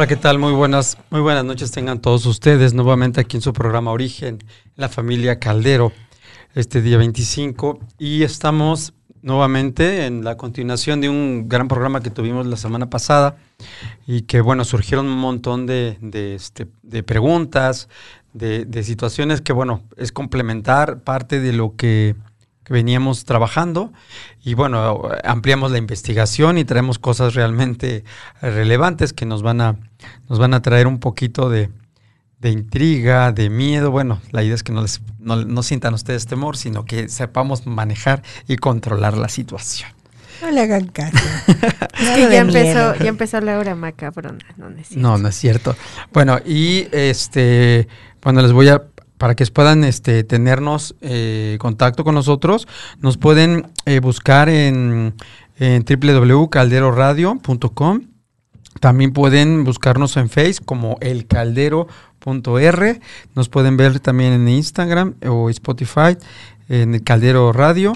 Hola, ¿qué tal? Muy buenas, muy buenas noches tengan todos ustedes nuevamente aquí en su programa Origen, la familia Caldero, este día 25 y estamos nuevamente en la continuación de un gran programa que tuvimos la semana pasada y que bueno, surgieron un montón de, este, preguntas, de, de, situaciones que bueno, es complementar parte de lo que, veníamos trabajando y bueno, ampliamos la investigación y traemos cosas realmente relevantes que nos van a, nos van a traer un poquito de, de intriga, de miedo. Bueno, la idea es que no, les, no, sientan ustedes temor, sino que sepamos manejar y controlar la situación. No le hagan caso. es que ya empezó, ya empezó la hora macabrona. No, no es cierto. No, no es cierto. Bueno, y este, bueno, les voy a, para que puedan este, tenernos eh, contacto con nosotros, nos pueden eh, buscar en, en www.calderoradio.com. También pueden buscarnos en Facebook como El Caldero R. Nos pueden ver también en Instagram o Spotify, en el Caldero Radio.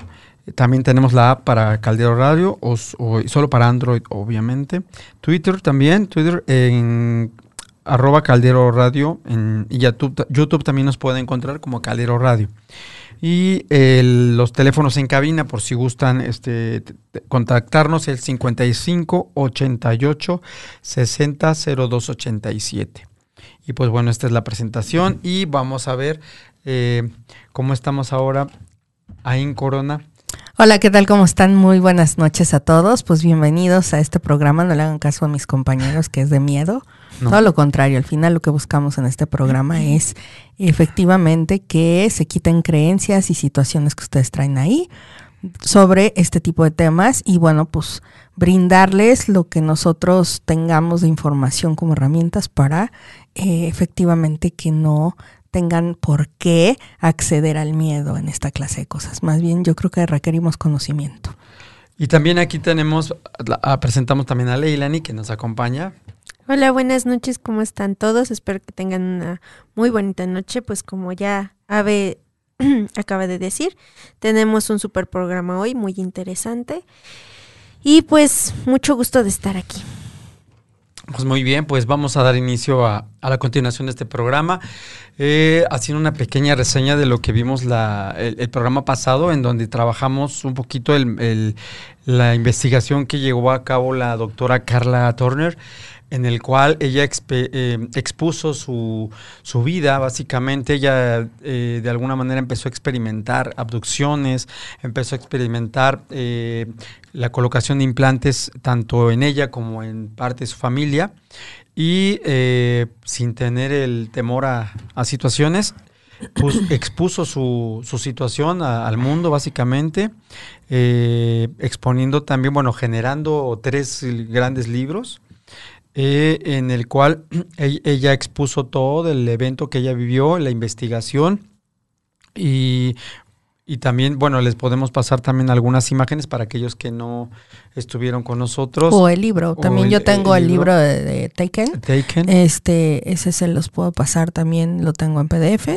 También tenemos la app para Caldero Radio o, solo para Android, obviamente. Twitter también, Twitter en arroba Caldero Radio. En, YouTube también nos puede encontrar como Caldero Radio. Y los teléfonos en cabina, por si gustan este, contactarnos, el 55 88 60 02 87. Y pues bueno, esta es la presentación y vamos a ver eh, cómo estamos ahora ahí en Corona. Hola, ¿qué tal? ¿Cómo están? Muy buenas noches a todos. Pues bienvenidos a este programa. No le hagan caso a mis compañeros que es de miedo. Todo lo contrario, al final lo que buscamos en este programa es efectivamente que se quiten creencias y situaciones que ustedes traen ahí sobre este tipo de temas y bueno, pues brindarles lo que nosotros tengamos de información como herramientas para eh, efectivamente que no tengan por qué acceder al miedo en esta clase de cosas. Más bien yo creo que requerimos conocimiento. Y también aquí tenemos, presentamos también a Leilani que nos acompaña. Hola, buenas noches, ¿cómo están todos? Espero que tengan una muy bonita noche. Pues como ya Ave acaba de decir, tenemos un super programa hoy muy interesante. Y pues mucho gusto de estar aquí. Pues muy bien, pues vamos a dar inicio a, la continuación de este programa, eh, haciendo una pequeña reseña de lo que vimos la, el, programa pasado, en donde trabajamos un poquito el, la investigación que llevó a cabo la doctora Carla Turner en el cual ella eh, expuso su, vida, básicamente. Ella eh, de alguna manera empezó a experimentar abducciones, empezó a experimentar eh, la colocación de implantes tanto en ella como en parte de su familia. Y sin tener el temor a, situaciones, expuso su, situación al mundo básicamente, exponiendo también, bueno, generando tres grandes libros eh, en el cual ella expuso todo el evento que ella vivió, la investigación y, también, bueno, les podemos pasar también algunas imágenes para aquellos que no estuvieron con nosotros. O el libro, también yo tengo el, libro, de, de, Taken. Taken. Este, ese se los puedo pasar también, lo tengo en PDF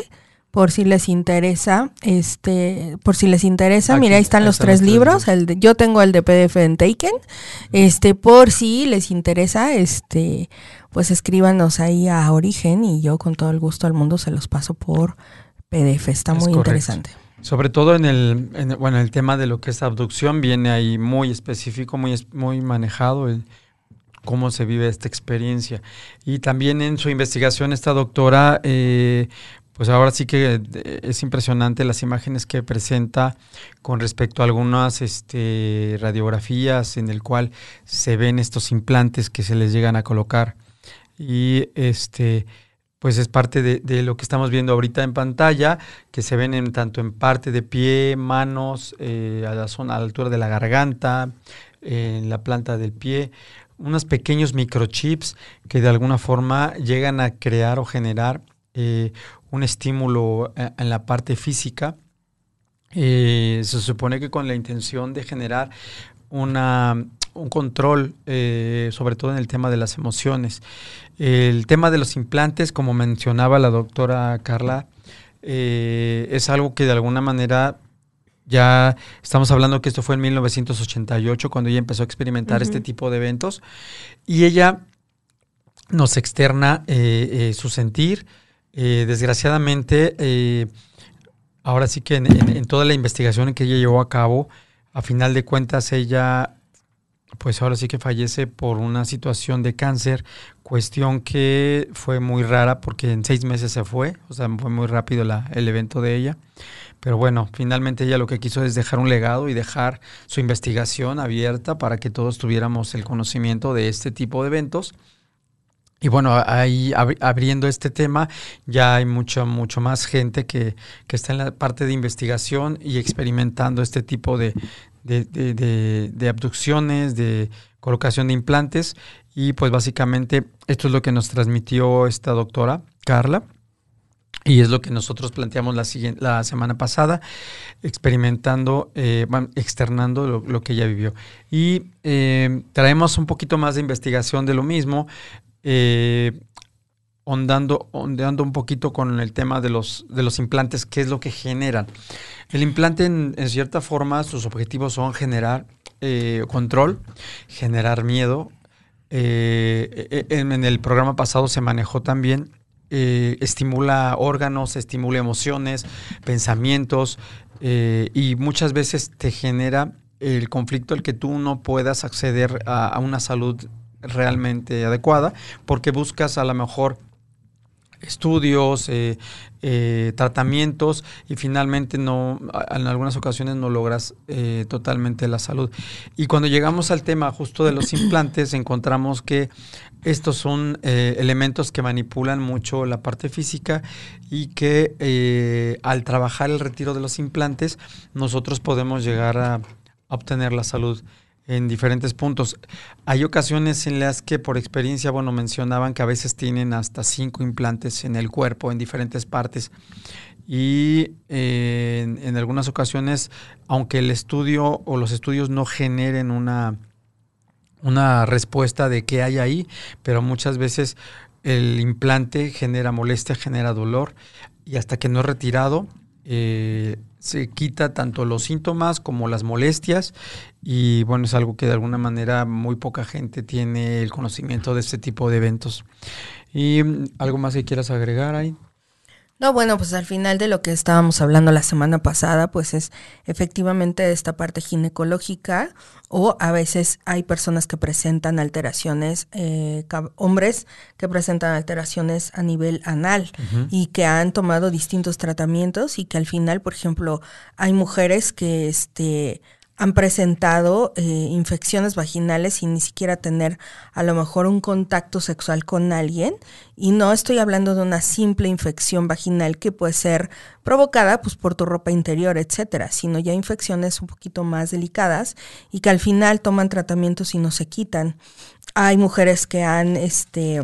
por si les interesa, este, por si les interesa, mira, ahí están los tres libros, el de, yo tengo el de PDF en Taken, este, por si les interesa, este, pues escríbanos ahí a Origen y yo con todo el gusto al mundo se los paso por PDF, está muy interesante. Sobre todo en el, bueno, el tema de lo que es abducción viene ahí muy específico, muy, muy manejado el cómo se vive esta experiencia. Y también en su investigación esta doctora eh, pues ahora sí que eh, es impresionante las imágenes que presenta con respecto a algunas este, radiografías en el cual se ven estos implantes que se les llegan a colocar. Y este, pues es parte de, lo que estamos viendo ahorita en pantalla, que se ven en, tanto en parte de pie, manos, eh, a la zona, a la altura de la garganta, en la planta del pie, unos pequeños microchips que de alguna forma llegan a crear o generar eh, un estímulo eh, en la parte física. Eh, se supone que con la intención de generar una, un control, eh, sobre todo en el tema de las emociones. El tema de los implantes, como mencionaba la doctora Carla, es algo que de alguna manera ya estamos hablando que esto fue en 1988 cuando ella empezó a experimentar este tipo de eventos y ella nos externa su sentir. Desgraciadamente, ahora sí que en, toda la investigación que ella llevó a cabo, a final de cuentas ella pues ahora sí que fallece por una situación de cáncer, cuestión que fue muy rara porque en seis meses se fue, o sea, fue muy rápido el evento de ella. Pero bueno, finalmente ella lo que quiso es dejar un legado y dejar su investigación abierta para que todos tuviéramos el conocimiento de este tipo de eventos. Y bueno, ahí abriendo este tema, ya hay mucho, mucho más gente que, que, está en la parte de investigación y experimentando este tipo de, de, abducciones, de colocación de implantes. Y pues básicamente esto es lo que nos transmitió esta doctora, Carla. Y es lo que nosotros planteamos la, la semana pasada, experimentando, eh, externando lo, que ella vivió. Y eh, traemos un poquito más de investigación de lo mismo, eh, ondando, ondeando un poquito con el tema de los, de los implantes, qué es lo que generan. El implante, en, cierta forma, sus objetivos son generar eh, control, generar miedo. Eh, en, el programa pasado se manejó también, eh, estimula órganos, estimula emociones, pensamientos y muchas veces te genera el conflicto el que tú no puedas acceder a una salud realmente adecuada porque buscas a lo mejor estudios, eh, eh, tratamientos y finalmente no, en algunas ocasiones no logras eh, totalmente la salud. Y cuando llegamos al tema justo de los implantes, encontramos que estos son elementos que manipulan mucho la parte física y que al trabajar el retiro de los implantes, nosotros podemos llegar a obtener la salud en diferentes puntos. Hay ocasiones en las que por experiencia, bueno, mencionaban que a veces tienen hasta cinco implantes en el cuerpo, en diferentes partes. Y eh, en, algunas ocasiones, aunque el estudio o los estudios no generen una, una respuesta de qué hay ahí, pero muchas veces el implante genera molestia, genera dolor y hasta que no es retirado, eh, se quita tanto los síntomas como las molestias y bueno, es algo que de alguna manera muy poca gente tiene el conocimiento de este tipo de eventos. ¿Y mm, algo más que quieras agregar ahí? No, bueno, pues al final de lo que estábamos hablando la semana pasada, pues es efectivamente esta parte ginecológica o a veces hay personas que presentan alteraciones, eh, hombres que presentan alteraciones a nivel anal y que han tomado distintos tratamientos y que al final, por ejemplo, hay mujeres que este han presentado eh, infecciones vaginales sin ni siquiera tener a lo mejor un contacto sexual con alguien. Y no estoy hablando de una simple infección vaginal que puede ser provocada pues, por tu ropa interior, etcétera, sino ya infecciones un poquito más delicadas y que al final toman tratamientos y no se quitan. Hay mujeres que han este,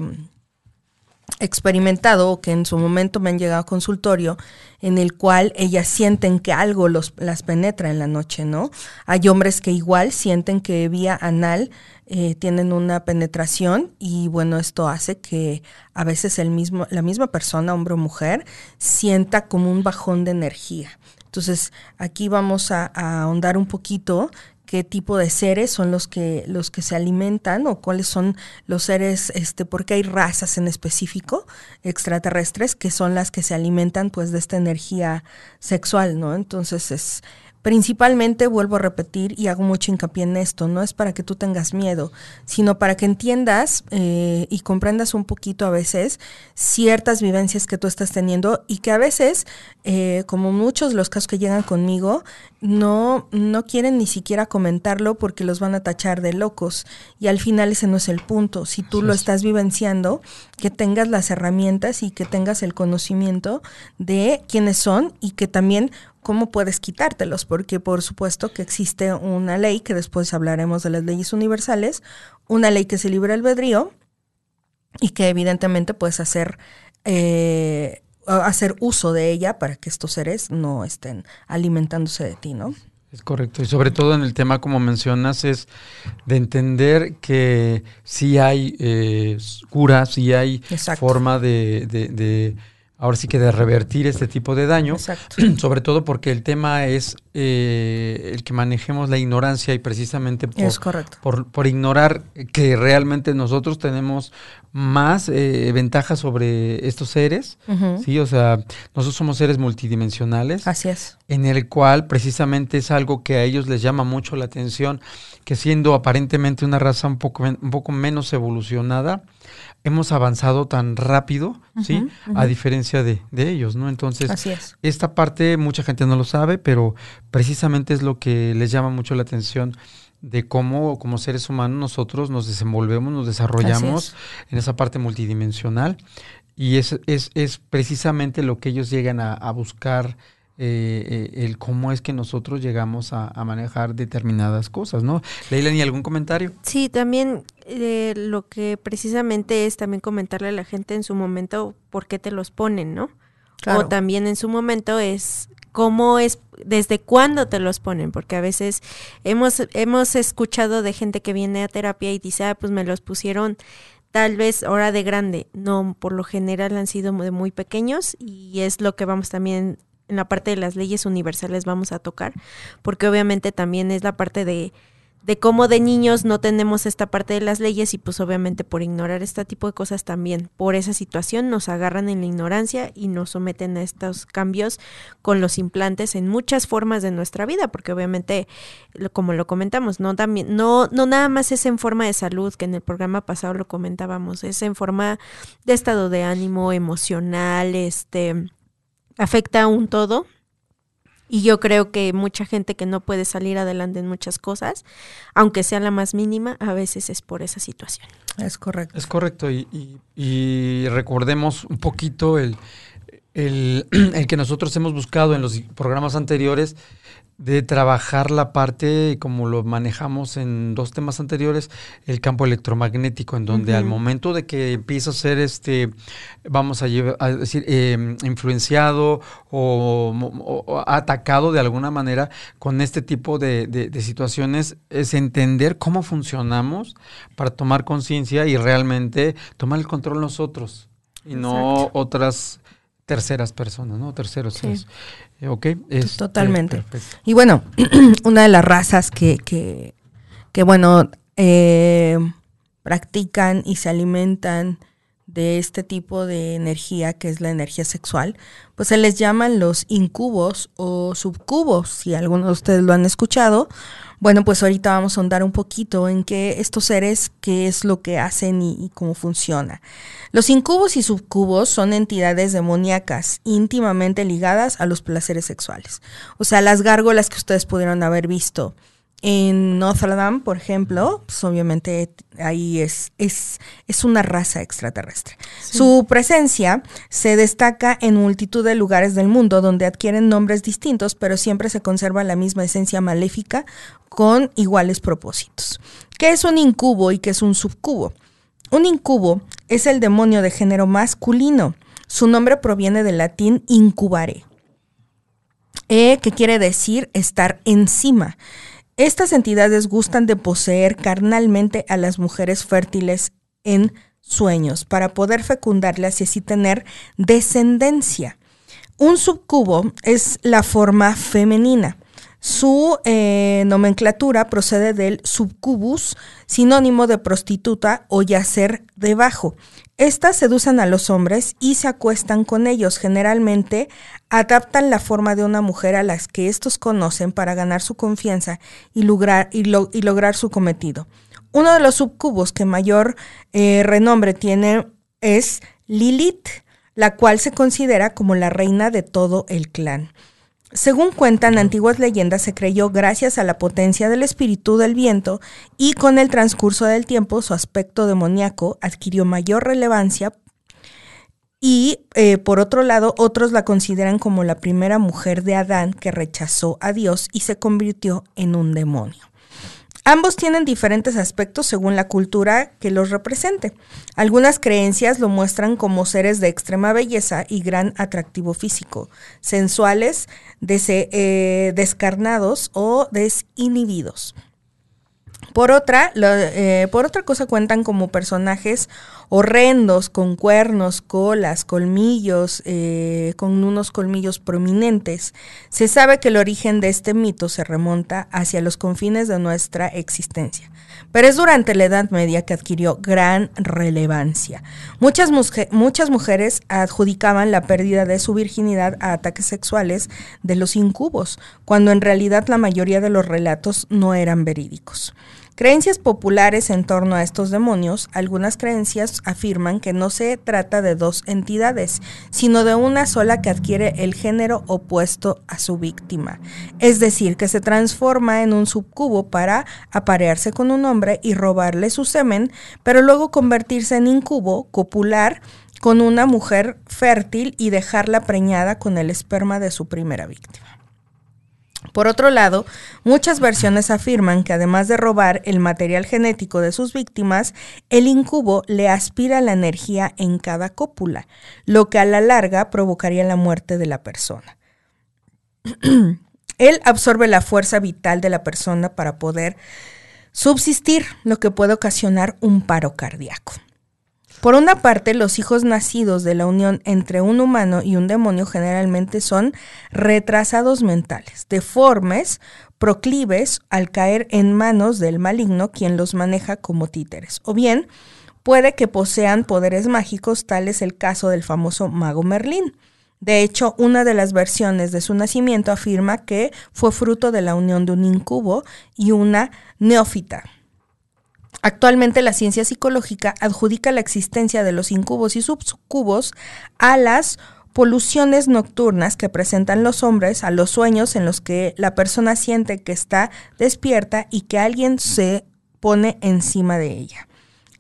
experimentado o que en su momento me han llegado a consultorio en el cual ellas sienten que algo los, las penetra en la noche, ¿no? Hay hombres que igual sienten que vía anal eh, tienen una penetración y bueno, esto hace que a veces el mismo, la misma persona, hombre o mujer, sienta como un bajón de energía. Entonces, aquí vamos a, a ahondar un poquito qué tipo de seres son los que los que se alimentan o cuáles son los seres este porque hay razas en específico extraterrestres que son las que se alimentan pues de esta energía sexual, ¿no? Entonces es Principalmente, vuelvo a repetir y hago mucho hincapié en esto, no es para que tú tengas miedo, sino para que entiendas eh, y comprendas un poquito a veces ciertas vivencias que tú estás teniendo y que a veces, eh, como muchos de los casos que llegan conmigo, no, no quieren ni siquiera comentarlo porque los van a tachar de locos y al final ese no es el punto. Si tú lo estás vivenciando, que tengas las herramientas y que tengas el conocimiento de quiénes son y que también cómo puedes quitártelos, porque por supuesto que existe una ley, que después hablaremos de las leyes universales, una ley que se libre albedrío y que evidentemente puedes hacer, eh, hacer uso de ella para que estos seres no estén alimentándose de ti, ¿no? Es correcto, y sobre todo en el tema, como mencionas, es de entender que sí hay eh, cura, sí hay forma de ahora sí que de revertir este tipo de daño, sobre todo porque el tema es eh, el que manejemos la ignorancia y precisamente por, por, ignorar que realmente nosotros tenemos más eh, ventajas sobre estos seres, ¿sí? O sea, nosotros somos seres multidimensionales. Así es. En el cual precisamente es algo que a ellos les llama mucho la atención, que siendo aparentemente una raza un poco, un poco menos evolucionada, hemos avanzado tan rápido, ¿sí? A diferencia de, ellos, ¿no? Entonces, esta parte mucha gente no lo sabe, pero precisamente es lo que les llama mucho la atención de cómo como seres humanos nosotros nos desenvolvemos, nos desarrollamos en esa parte multidimensional y es, es, es precisamente lo que ellos llegan a, a buscar eh, eh, el cómo es que nosotros llegamos a, manejar determinadas cosas, ¿no? Leila, ¿ni algún comentario? Sí, también eh, lo que precisamente es también comentarle a la gente en su momento por qué te los ponen, ¿no? O también en su momento es cómo es, desde cuándo te los ponen, porque a veces hemos, hemos escuchado de gente que viene a terapia y dice, ah, pues me los pusieron tal vez hora de grande. No, por lo general han sido de muy pequeños y es lo que vamos también en la parte de las leyes universales vamos a tocar, porque obviamente también es la parte de, de cómo de niños no tenemos esta parte de las leyes y pues obviamente por ignorar este tipo de cosas también, por esa situación nos agarran en la ignorancia y nos someten a estos cambios con los implantes en muchas formas de nuestra vida, porque obviamente como lo comentamos, no también no no nada más es en forma de salud, que en el programa pasado lo comentábamos, es en forma de estado de ánimo emocional, este afecta a un todo. Y yo creo que mucha gente que no puede salir adelante en muchas cosas, aunque sea la más mínima, a veces es por esa situación. Es correcto. Es correcto. Y, y, recordemos un poquito el, el, el, que nosotros hemos buscado en los programas anteriores, de trabajar la parte, como lo manejamos en dos temas anteriores, el campo electromagnético, en donde al momento de que empieza a ser, este, vamos a, decir, em, influenciado o, atacado de alguna manera con este tipo de, situaciones, es entender cómo funcionamos para tomar conciencia y realmente tomar el control nosotros y no otras terceras personas, ¿no? Terceros. Eh, ok. Este, Totalmente. Y bueno, una de las razas que, que, que bueno, eh, practican y se alimentan de este tipo de energía, que es la energía sexual, pues se les llaman los incubos o subcubos, si algunos de ustedes lo han escuchado. Bueno, pues ahorita vamos a ahondar un poquito en qué estos seres, qué es lo que hacen y, cómo funciona. Los incubos y subcubos son entidades demoníacas íntimamente ligadas a los placeres sexuales. O sea, las gárgolas que ustedes pudieron haber visto en Notre Dame, por ejemplo, pues obviamente ahí es, es, es una raza extraterrestre. Su presencia se destaca en multitud de lugares del mundo donde adquieren nombres distintos, pero siempre se conserva la misma esencia maléfica con iguales propósitos. ¿Qué es un incubo y qué es un subcubo? Un incubo es el demonio de género masculino. Su nombre proviene del latín incubare, eh, que quiere decir estar encima. Estas entidades gustan de poseer carnalmente a las mujeres fértiles en sueños para poder fecundarlas y así tener descendencia. Un subcubo es la forma femenina. Su eh, nomenclatura procede del subcubus, sinónimo de prostituta o yacer debajo. Estas seducen a los hombres y se acuestan con ellos. Generalmente adaptan la forma de una mujer a las que estos conocen para ganar su confianza y lograr, su cometido. Uno de los subcubos que mayor eh, renombre tiene es Lilith, la cual se considera como la reina de todo el clan. Según cuentan antiguas leyendas, se creyó gracias a la potencia del espíritu del viento y con el transcurso del tiempo su aspecto demoníaco adquirió mayor relevancia y eh, por otro lado otros la consideran como la primera mujer de Adán que rechazó a Dios y se convirtió en un demonio. Ambos tienen diferentes aspectos según la cultura que los represente. Algunas creencias lo muestran como seres de extrema belleza y gran atractivo físico, sensuales, eh, descarnados o desinhibidos. Por otra, eh, por otra cosa cuentan como personajes horrendos, con cuernos, colas, colmillos, eh, con unos colmillos prominentes. Se sabe que el origen de este mito se remonta hacia los confines de nuestra existencia pero es durante la Edad Media que adquirió gran relevancia. Muchas, muchas mujeres adjudicaban la pérdida de su virginidad a ataques sexuales de los incubos, cuando en realidad la mayoría de los relatos no eran verídicos. Creencias populares en torno a estos demonios, algunas creencias afirman que no se trata de dos entidades, sino de una sola que adquiere el género opuesto a su víctima, es decir, que se transforma en un subcubo para aparearse con un hombre y robarle su semen, pero luego convertirse en incubo, copular, con una mujer fértil y dejarla preñada con el esperma de su primera víctima. Por otro lado, muchas versiones afirman que además de robar el material genético de sus víctimas, el incubo le aspira la energía en cada cópula, lo que a la larga provocaría la muerte de la persona. Él absorbe la fuerza vital de la persona para poder subsistir, lo que puede ocasionar un paro cardíaco. Por una parte, los hijos nacidos de la unión entre un humano y un demonio generalmente son retrasados mentales, deformes, proclives al caer en manos del maligno quien los maneja como títeres, o bien puede que posean poderes mágicos, tal es el caso del famoso mago Merlín. De hecho, una de las versiones de su nacimiento afirma que fue fruto de la unión de un incubo y una neófita. Actualmente la ciencia psicológica adjudica la existencia de los incubos y subcubos a las poluciones nocturnas que presentan los hombres, a los sueños en los que la persona siente que está despierta y que alguien se pone encima de ella.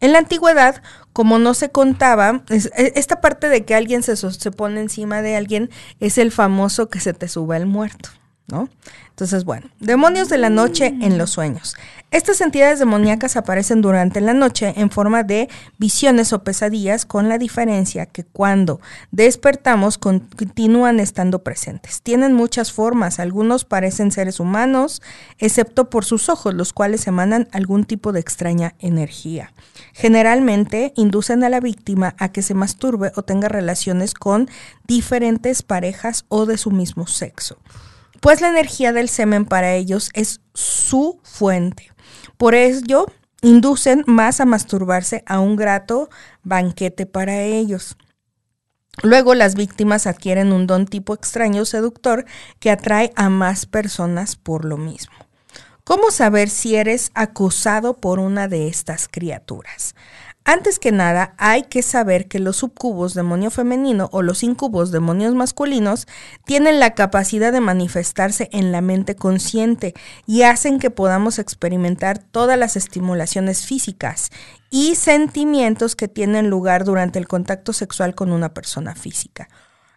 En la antigüedad, como no se contaba, e, esta parte de que alguien se, se pone encima de alguien es el famoso que se te sube el muerto. ¿No? Entonces, bueno, demonios de la noche en los sueños. Estas entidades demoníacas aparecen durante la noche en forma de visiones o pesadillas, con la diferencia que cuando despertamos continúan estando presentes. Tienen muchas formas, algunos parecen seres humanos, excepto por sus ojos, los cuales emanan algún tipo de extraña energía. Generalmente inducen a la víctima a que se masturbe o tenga relaciones con diferentes parejas o de su mismo sexo pues la energía del semen para ellos es su fuente. Por ello, inducen más a masturbarse a un grato banquete para ellos. Luego las víctimas adquieren un don tipo extraño seductor que atrae a más personas por lo mismo. ¿Cómo saber si eres acusado por una de estas criaturas? Antes que nada, hay que saber que los subcubos demonio femenino o los incubos demonios masculinos tienen la capacidad de manifestarse en la mente consciente y hacen que podamos experimentar todas las estimulaciones físicas y sentimientos que tienen lugar durante el contacto sexual con una persona física.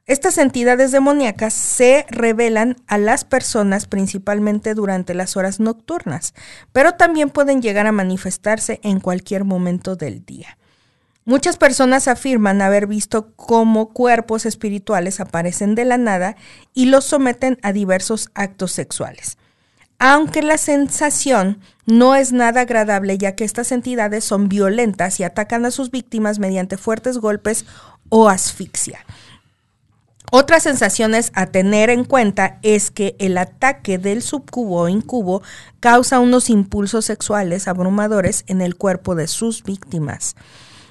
Estas entidades demoníacas se revelan a las personas principalmente durante las horas nocturnas, pero también pueden llegar a manifestarse en cualquier momento del día. Muchas personas afirman haber visto cómo cuerpos espirituales aparecen de la nada y los someten a diversos actos sexuales. Aunque la sensación no es nada agradable ya que estas entidades son violentas y atacan a sus víctimas mediante fuertes golpes o asfixia. Otras sensaciones a tener en cuenta es que el ataque del subcubo o incubo causa unos impulsos sexuales abrumadores en el cuerpo de sus víctimas.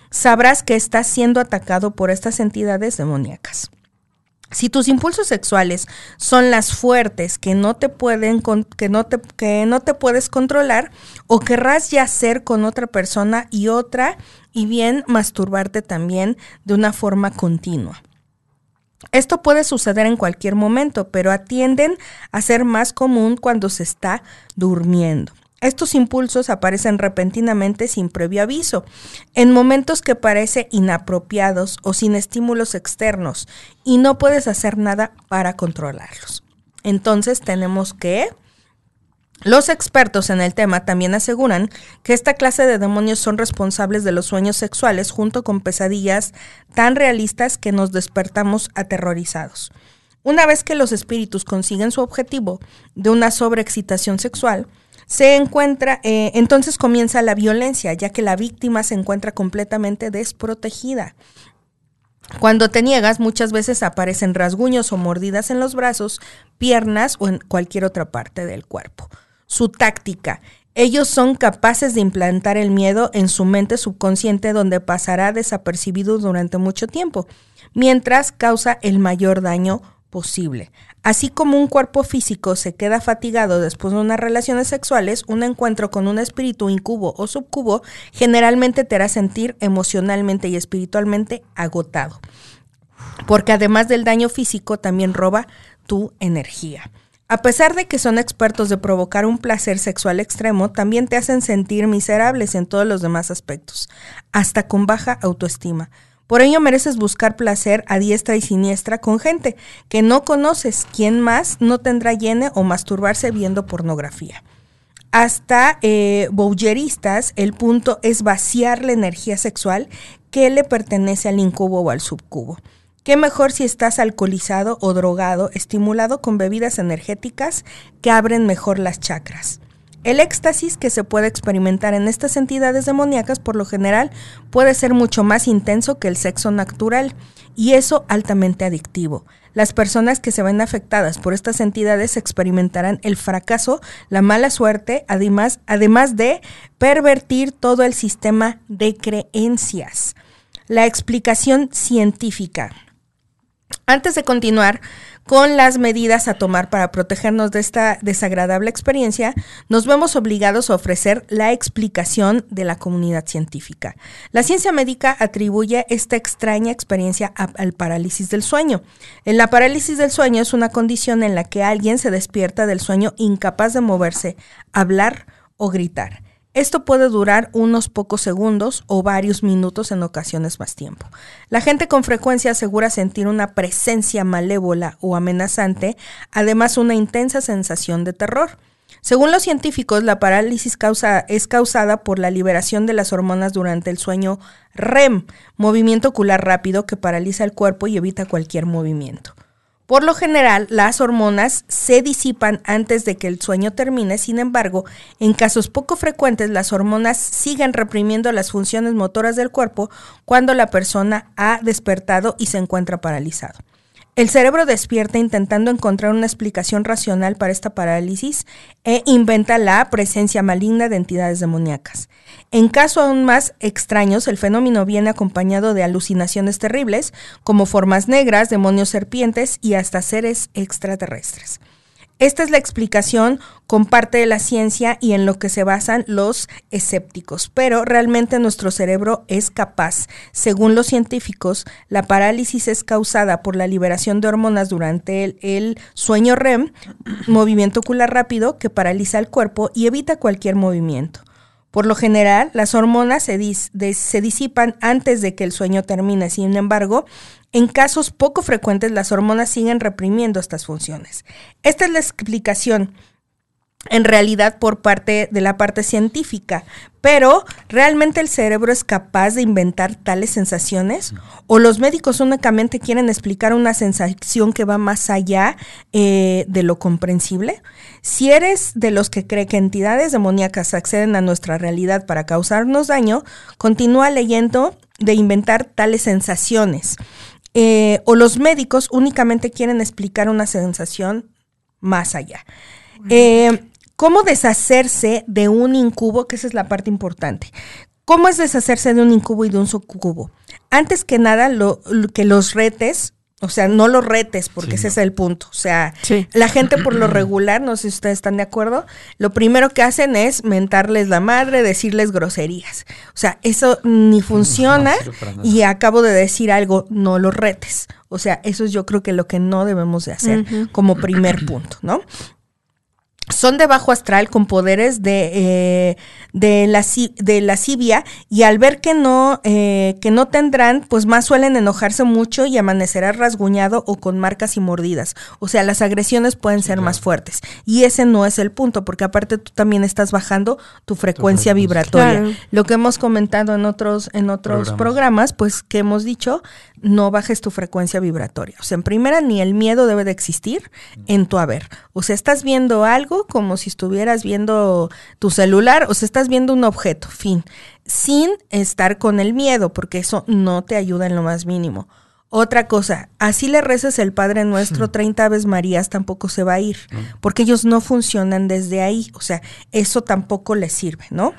Sabrás que estás siendo atacado por estas entidades demoníacas. Si tus impulsos sexuales son las fuertes que no te pueden que no te, que no te puedes controlar o querrás yacer con otra persona y otra y bien masturbarte también de una forma continua. Esto puede suceder en cualquier momento, pero atienden a ser más común cuando se está durmiendo. Estos impulsos aparecen repentinamente sin previo aviso, en momentos que parece inapropiados o sin estímulos externos, y no puedes hacer nada para controlarlos. Entonces tenemos que los expertos en el tema también aseguran que esta clase de demonios son responsables de los sueños sexuales junto con pesadillas tan realistas que nos despertamos aterrorizados. Una vez que los espíritus consiguen su objetivo de una sobreexcitación sexual, se encuentra, eh, entonces comienza la violencia, ya que la víctima se encuentra completamente desprotegida. Cuando te niegas, muchas veces aparecen rasguños o mordidas en los brazos, piernas o en cualquier otra parte del cuerpo. Su táctica. Ellos son capaces de implantar el miedo en su mente subconsciente donde pasará desapercibido durante mucho tiempo, mientras causa el mayor daño posible. Así como un cuerpo físico se queda fatigado después de unas relaciones sexuales, un encuentro con un espíritu incubo o subcubo generalmente te hará sentir emocionalmente y espiritualmente agotado. Porque además del daño físico, también roba tu energía. A pesar de que son expertos de provocar un placer sexual extremo, también te hacen sentir miserables en todos los demás aspectos, hasta con baja autoestima. Por ello mereces buscar placer a diestra y siniestra con gente que no conoces, quien más no tendrá llene o masturbarse viendo pornografía. Hasta eh, boucheristas, el punto es vaciar la energía sexual que le pertenece al incubo o al subcubo. Qué mejor si estás alcoholizado o drogado, estimulado con bebidas energéticas que abren mejor las chakras. El éxtasis que se puede experimentar en estas entidades demoníacas por lo general puede ser mucho más intenso que el sexo natural y eso altamente adictivo. Las personas que se ven afectadas por estas entidades experimentarán el fracaso, la mala suerte, además, además de pervertir todo el sistema de creencias. La explicación científica. Antes de continuar, con las medidas a tomar para protegernos de esta desagradable experiencia, nos vemos obligados a ofrecer la explicación de la comunidad científica. La ciencia médica atribuye esta extraña experiencia al parálisis del sueño. En la parálisis del sueño es una condición en la que alguien se despierta del sueño incapaz de moverse, hablar o gritar. Esto puede durar unos pocos segundos o varios minutos en ocasiones más tiempo. La gente con frecuencia asegura sentir una presencia malévola o amenazante, además una intensa sensación de terror. Según los científicos, la parálisis es causada por la liberación de las hormonas durante el sueño REM, movimiento ocular rápido que paraliza el cuerpo y evita cualquier movimiento. Por lo general, las hormonas se disipan antes de que el sueño termine, sin embargo, en casos poco frecuentes, las hormonas siguen reprimiendo las funciones motoras del cuerpo cuando la persona ha despertado y se encuentra paralizado. El cerebro despierta intentando encontrar una explicación racional para esta parálisis e inventa la presencia maligna de entidades demoníacas. En casos aún más extraños, el fenómeno viene acompañado de alucinaciones terribles, como formas negras, demonios serpientes y hasta seres extraterrestres. Esta es la explicación con parte de la ciencia y en lo que se basan los escépticos, pero realmente nuestro cerebro es capaz. Según los científicos, la parálisis es causada por la liberación de hormonas durante el, sueño REM, movimiento ocular rápido que paraliza el cuerpo y evita cualquier movimiento. Por lo general, las hormonas se, disipan antes de que el sueño termine. Sin embargo, en casos poco frecuentes, las hormonas siguen reprimiendo estas funciones. Esta es la explicación en realidad por parte de la parte científica, pero ¿realmente el cerebro es capaz de inventar tales sensaciones? ¿O los médicos únicamente quieren explicar una sensación que va más allá eh, de lo comprensible? Si eres de los que cree que entidades demoníacas acceden a nuestra realidad para causarnos daño, continúa leyendo de inventar tales sensaciones. Eh, o los médicos únicamente quieren explicar una sensación más allá. Eh, ¿Cómo deshacerse de un incubo? Que esa es la parte importante. ¿Cómo es deshacerse de un incubo y de un subcubo? Antes que nada, lo, que los retes, o sea, no los retes, porque ese es el punto. O sea, la gente por lo regular, no sé si ustedes están de acuerdo, lo primero que hacen es mentarles la madre, decirles groserías. O sea, eso ni funciona y acabo de decir algo, no los retes. O sea, eso es yo creo que lo que no debemos de hacer como primer punto, ¿no? Son de bajo astral con poderes de, eh, de, la, de lascivia y al ver que no, eh, que no tendrán, pues más suelen enojarse mucho y amanecerá rasguñado o con marcas y mordidas. O sea, las agresiones pueden ser más fuertes. Y ese no es el punto, porque aparte tú también estás bajando tu frecuencia vibratoria. Lo que hemos comentado en otros, en otros programas, pues que hemos dicho, no bajes tu frecuencia vibratoria. O sea, en primera, ni el miedo debe de existir en tu haber. O sea, estás viendo algo como si estuvieras viendo tu celular, o sea, estás viendo un objeto, fin, sin estar con el miedo, porque eso no te ayuda en lo más mínimo. Otra cosa, así le reces el Padre Nuestro 30 Aves Marías tampoco se va a ir, porque ellos no funcionan desde ahí, o sea, eso tampoco les sirve, ¿no?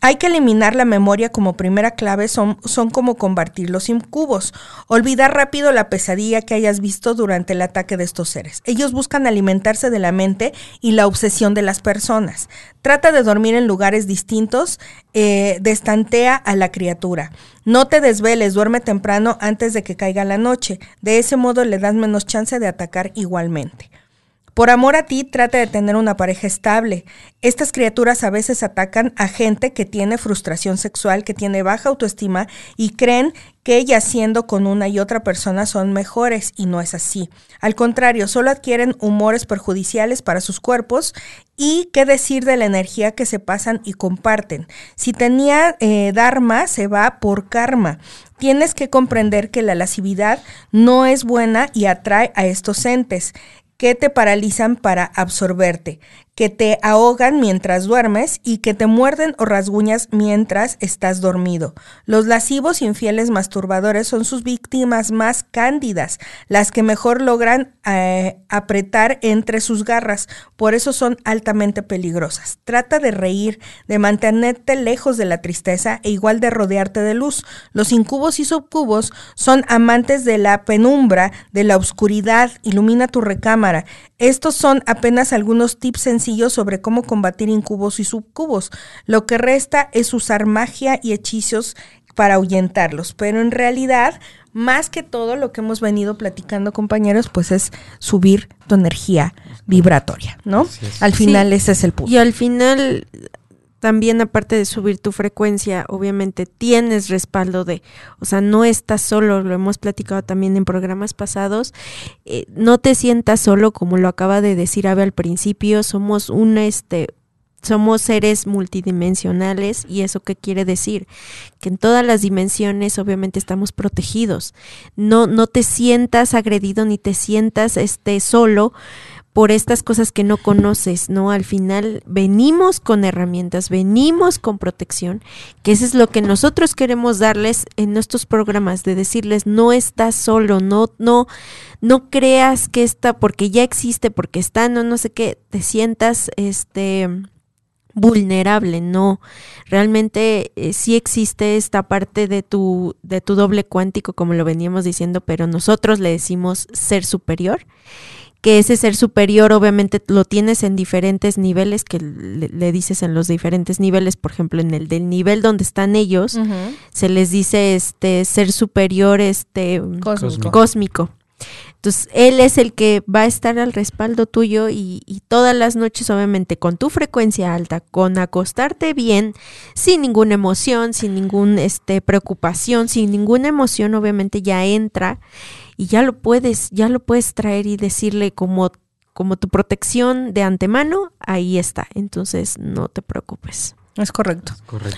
Hay que eliminar la memoria como primera clave, son, son como combatir los incubos. Olvidar rápido la pesadilla que hayas visto durante el ataque de estos seres. Ellos buscan alimentarse de la mente y la obsesión de las personas. Trata de dormir en lugares distintos, eh, destantea a la criatura. No te desveles, duerme temprano antes de que caiga la noche. De ese modo le das menos chance de atacar igualmente. Por amor a ti, trata de tener una pareja estable. Estas criaturas a veces atacan a gente que tiene frustración sexual, que tiene baja autoestima y creen que ellas siendo con una y otra persona son mejores y no es así. Al contrario, solo adquieren humores perjudiciales para sus cuerpos y qué decir de la energía que se pasan y comparten. Si tenía eh, dharma, se va por karma. Tienes que comprender que la lascividad no es buena y atrae a estos entes que te paralizan para absorberte, que te ahogan mientras duermes y que te muerden o rasguñas mientras estás dormido. Los lascivos infieles masturbadores son sus víctimas más cándidas, las que mejor logran eh, apretar entre sus garras, por eso son altamente peligrosas. Trata de reír, de mantenerte lejos de la tristeza e igual de rodearte de luz. Los incubos y subcubos son amantes de la penumbra, de la oscuridad, ilumina tu recámara. Estos son apenas algunos tips sencillos sobre cómo combatir incubos y subcubos. Lo que resta es usar magia y hechizos para ahuyentarlos, pero en realidad, más que todo lo que hemos venido platicando, compañeros, pues es subir tu energía vibratoria, ¿no? Al final ese es el punto. Y al final también aparte de subir tu frecuencia, obviamente tienes respaldo de, o sea, no estás solo, lo hemos platicado también en programas pasados, eh, no te sientas solo como lo acaba de decir Ave al principio, somos un este somos seres multidimensionales y eso qué quiere decir que en todas las dimensiones obviamente estamos protegidos. No no te sientas agredido ni te sientas este solo por estas cosas que no conoces, ¿no? Al final venimos con herramientas, venimos con protección, que eso es lo que nosotros queremos darles en nuestros programas, de decirles, no estás solo, no, no, no creas que está, porque ya existe, porque está, no, no sé qué, te sientas, este, vulnerable, no. Realmente eh, sí existe esta parte de tu, de tu doble cuántico, como lo veníamos diciendo, pero nosotros le decimos ser superior que ese ser superior obviamente lo tienes en diferentes niveles, que le, dices en los diferentes niveles, por ejemplo, en el del nivel donde están ellos, se les dice este ser superior este cósmico. Entonces, él es el que va a estar al respaldo tuyo y, y, todas las noches, obviamente, con tu frecuencia alta, con acostarte bien, sin ninguna emoción, sin ninguna este, preocupación, sin ninguna emoción, obviamente ya entra y ya lo puedes, ya lo puedes traer y decirle como, como tu protección de antemano, ahí está. Entonces no te preocupes. Es correcto.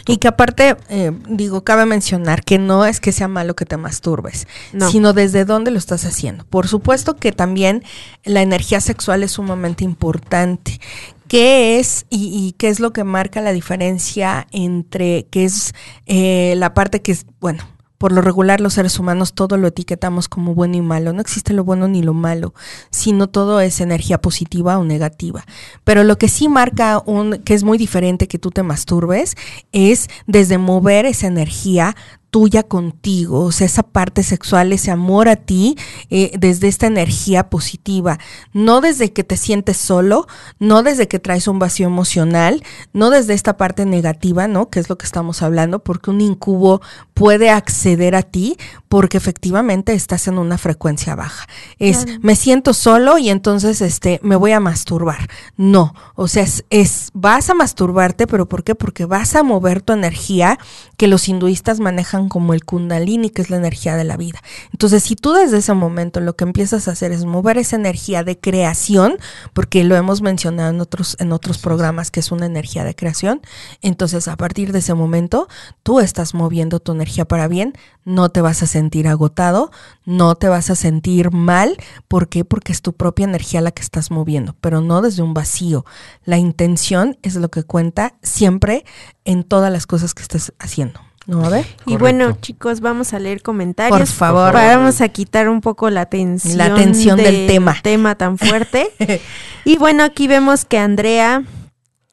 Y que aparte, eh, digo, cabe mencionar que no es que sea malo que te masturbes, sino desde dónde lo estás haciendo. Por supuesto que también la energía sexual es sumamente importante. ¿Qué es y, qué es lo que marca la diferencia entre qué es eh, la parte que es, bueno, por lo regular los seres humanos todo lo etiquetamos como bueno y malo. No existe lo bueno ni lo malo, sino todo es energía positiva o negativa. Pero lo que sí marca un que es muy diferente que tú te masturbes es desde mover esa energía tuya contigo, o sea, esa parte sexual, ese amor a ti, eh, desde esta energía positiva, no desde que te sientes solo, no desde que traes un vacío emocional, no desde esta parte negativa, ¿no? Que es lo que estamos hablando, porque un incubo puede acceder a ti porque efectivamente estás en una frecuencia baja. Es, me siento solo y entonces este, me voy a masturbar. No, o sea, es, es, vas a masturbarte, pero ¿por qué? Porque vas a mover tu energía que los hinduistas manejan como el kundalini, que es la energía de la vida. Entonces, si tú desde ese momento lo que empiezas a hacer es mover esa energía de creación, porque lo hemos mencionado en otros, en otros programas que es una energía de creación, entonces a partir de ese momento tú estás moviendo tu energía para bien, no te vas a sentir agotado, no te vas a sentir mal. ¿Por qué? Porque es tu propia energía la que estás moviendo, pero no desde un vacío. La intención es lo que cuenta siempre en todas las cosas que estés haciendo. ¿No? A ver. Y bueno, chicos, vamos a leer comentarios. Por favor. Vamos a quitar un poco la tensión, la tensión del tema. tema tan fuerte. y bueno, aquí vemos que Andrea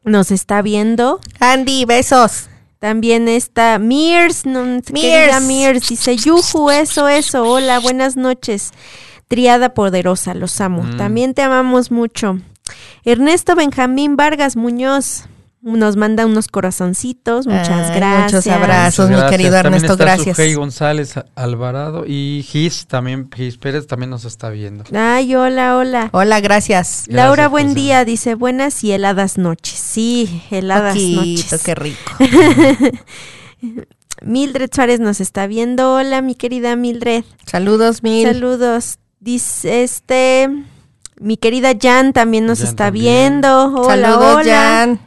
nos está viendo. Andy, besos. También está Mirs, no, querida Mirs, dice Yuju, eso, eso, hola, buenas noches. Triada poderosa, los amo. Mm. También te amamos mucho. Ernesto Benjamín Vargas Muñoz nos manda unos corazoncitos, muchas gracias. Muchos abrazos, mi querido Ernesto, gracias. Sujei González Alvarado y Gis también, Gis Pérez también nos está viendo. Ay, hola, hola. Hola, gracias. Laura, buen día, dice buenas y heladas noches. Sí, heladas noches. qué rico. Mildred Suárez nos está viendo. Hola, mi querida Mildred. Saludos, Mil. Saludos. Dice este mi querida Jan también nos está viendo. Hola, Saludos, Jan.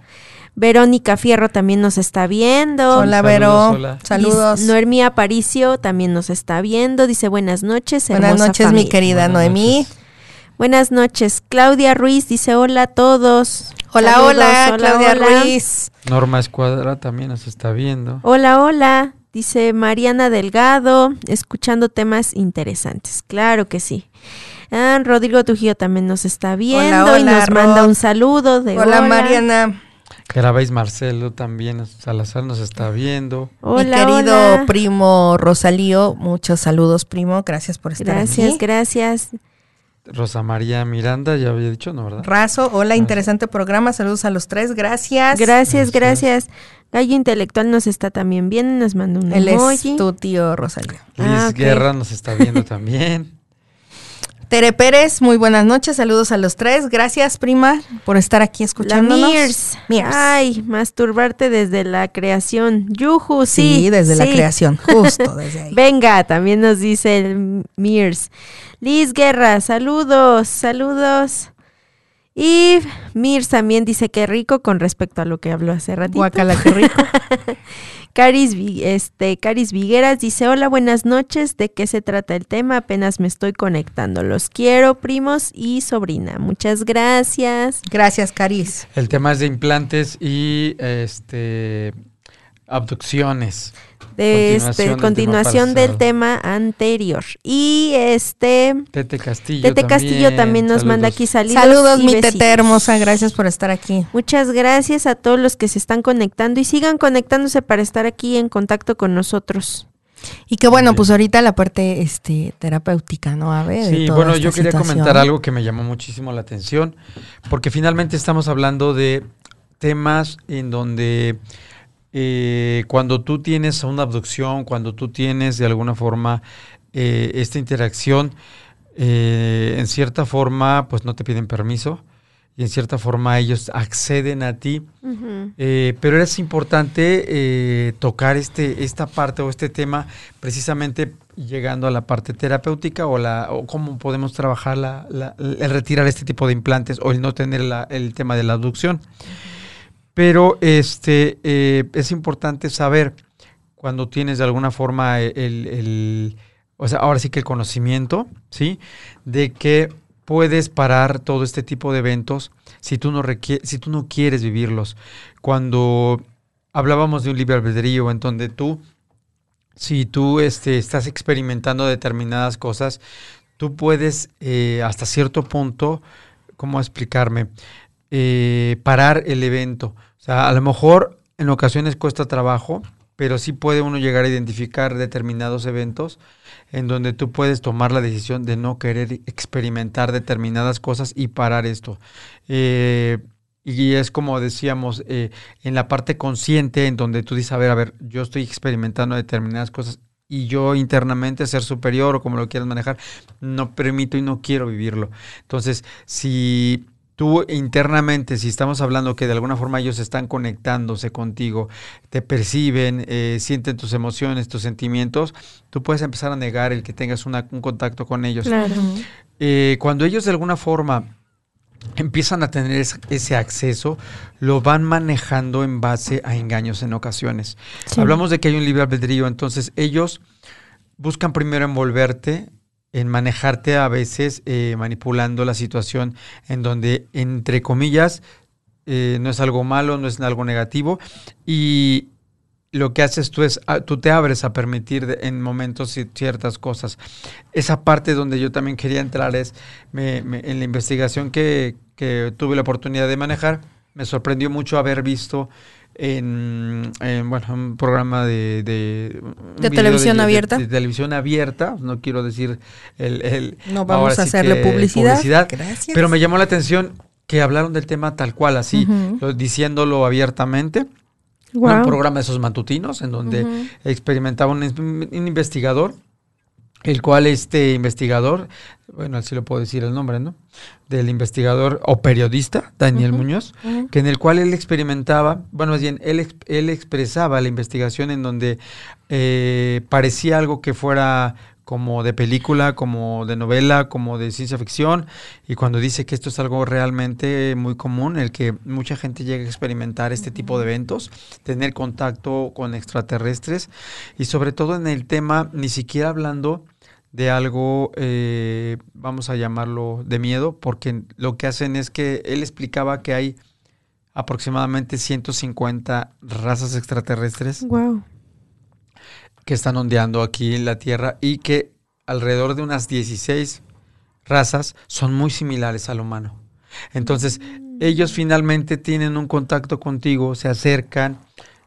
Verónica Fierro también nos está viendo. Hola, Vero. Saludos. Noemí Aparicio también nos está viendo. Dice buenas noches. Buenas noches, mi querida Noemí. Buenas noches. Claudia Ruiz dice hola a todos. Hola, hola, Claudia Ruiz. Norma Escuadra también nos está viendo. Hola, hola. Dice Mariana Delgado, escuchando temas interesantes. Claro que sí. Ah, Rodrigo Tujillo también nos está viendo y nos manda un saludo de hola. Hola, Mariana. Grabéis Marcelo también, Salazar nos está viendo. Hola, Mi querido primo Rosalío, muchos saludos, primo, gracias por estar aquí. Gracias, gracias. Rosa María Miranda, ya había dicho, ¿no, verdad? Razo, hola, interesante programa, saludos a los tres, gracias. Gracias, gracias. Gallo Intelectual nos está también viendo, nos manda un Él es tu tío Rosalío. Luis ah, Guerra nos está viendo también. Tere Pérez, muy buenas noches, saludos a los tres. Gracias, prima, por estar aquí escuchándonos. La Ay, masturbarte desde la creación. Yuju, sí. Sí, desde la creación, justo desde ahí. Venga, también nos dice el Mirs. Liz Guerra, saludos, saludos. Y Mirs también dice que rico con respecto a lo que habló hace ratito. Guacala, qué rico. Caris, este, Caris Vigueras dice, hola, buenas noches, ¿de qué se trata el tema? Apenas me estoy conectando. Los quiero, primos y sobrina. Muchas gracias. Gracias, Caris. El tema es de implantes y este abducciones de continuación, este, continuación del, tema anterior. Y este Tete Castillo Tete Castillo también nos manda aquí saludos. Saludos, mi Tete hermosa, gracias por estar aquí. Muchas gracias a todos los que se están conectando y sigan conectándose para estar aquí en contacto con nosotros. Y que bueno, pues ahorita la parte este terapéutica, ¿no? A ver. Sí, bueno, yo quería comentar algo que me llamó muchísimo la atención, porque finalmente estamos hablando de temas en donde eh, cuando tú tienes una abducción, cuando tú tienes de alguna forma eh, esta interacción, eh, en cierta forma, pues no te piden permiso y en cierta forma ellos acceden a ti. pero es importante tocar este, esta parte o este tema precisamente llegando a la parte terapéutica o, la, o cómo podemos trabajar la, el retirar este tipo de implantes o el no tener el tema de la abducción. Pero este eh, es importante saber cuando tienes de alguna forma el, o sea, ahora sí que el conocimiento, ¿sí? De que puedes parar todo este tipo de eventos si tú no si tú no quieres vivirlos. Cuando hablábamos de un libre albedrío en donde tú si tú este, estás experimentando determinadas cosas, tú puedes eh, hasta cierto punto, ¿cómo explicarme? Eh, parar el evento. O sea, a lo mejor en ocasiones cuesta trabajo, pero sí puede uno llegar a identificar determinados eventos en donde tú puedes tomar la decisión de no querer experimentar determinadas cosas y parar esto. Eh, y es como decíamos, eh, en la parte consciente, en donde tú dices, a ver, a ver, yo estoy experimentando determinadas cosas y yo internamente ser superior o como lo quieras manejar, no permito y no quiero vivirlo. Entonces, si tú internamente, si estamos hablando que de alguna forma ellos están conectándose contigo, te perciben, eh, sienten tus emociones, tus sentimientos, tú puedes empezar a negar el que tengas un contacto con ellos. Eh, cuando ellos de alguna forma empiezan a tener ese acceso, lo van manejando en base a engaños en ocasiones. Hablamos de que hay un libre albedrío, entonces ellos buscan primero envolverte en manejarte a veces eh, manipulando la situación en donde, entre comillas, eh, no es algo malo, no es algo negativo y lo que haces tú es, ah, tú te abres a permitir en momentos ciertas cosas. Esa parte donde yo también quería entrar es, en la investigación que, que tuve la oportunidad de manejar, me sorprendió mucho haber visto en, bueno, un programa de... ¿De, televisión abierta? De, televisión abierta, no quiero decir el... no vamos a hacerle publicidad. Gracias. Pero me llamó la atención que hablaron del tema tal cual, así, diciéndolo abiertamente. Un programa de esos matutinos en donde experimentaba un, un investigador el cual este investigador, bueno, así lo puedo decir el nombre, ¿no? Del investigador o periodista, Daniel Muñoz, que en el cual él experimentaba, bueno, más bien, él, él expresaba la investigación en donde eh, parecía algo que fuera como de película, como de novela, como de ciencia ficción, y cuando dice que esto es algo realmente muy común, el que mucha gente llega a experimentar este tipo de eventos, tener contacto con extraterrestres, y sobre todo en el tema, ni siquiera hablando de algo, eh, vamos a llamarlo de miedo, porque lo que hacen es que él explicaba que hay aproximadamente 150 razas extraterrestres. Wow que están ondeando aquí en la Tierra y que alrededor de unas 16 razas son muy similares al humano. Entonces, mm. ellos finalmente tienen un contacto contigo, se acercan,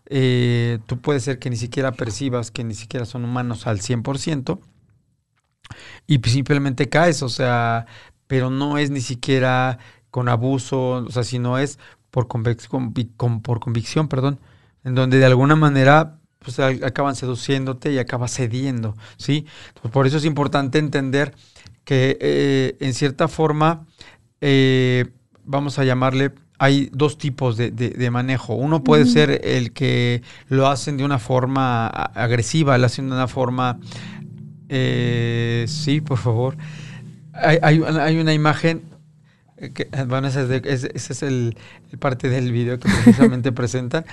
eh, tú puedes ser que ni siquiera percibas que ni siquiera son humanos al 100% y simplemente caes, o sea, pero no es ni siquiera con abuso, o sea, sino es por, por convicción, perdón, en donde de alguna manera pues acaban seduciéndote y acabas cediendo, ¿sí? por eso es importante entender que eh, en cierta forma, eh, vamos a llamarle, hay dos tipos de, manejo. Uno puede ser el que lo hacen de una forma agresiva, lo hacen de una forma... Eh, sí, por favor. Hay, hay, una imagen bueno, ese es, el, parte del video que precisamente presentan,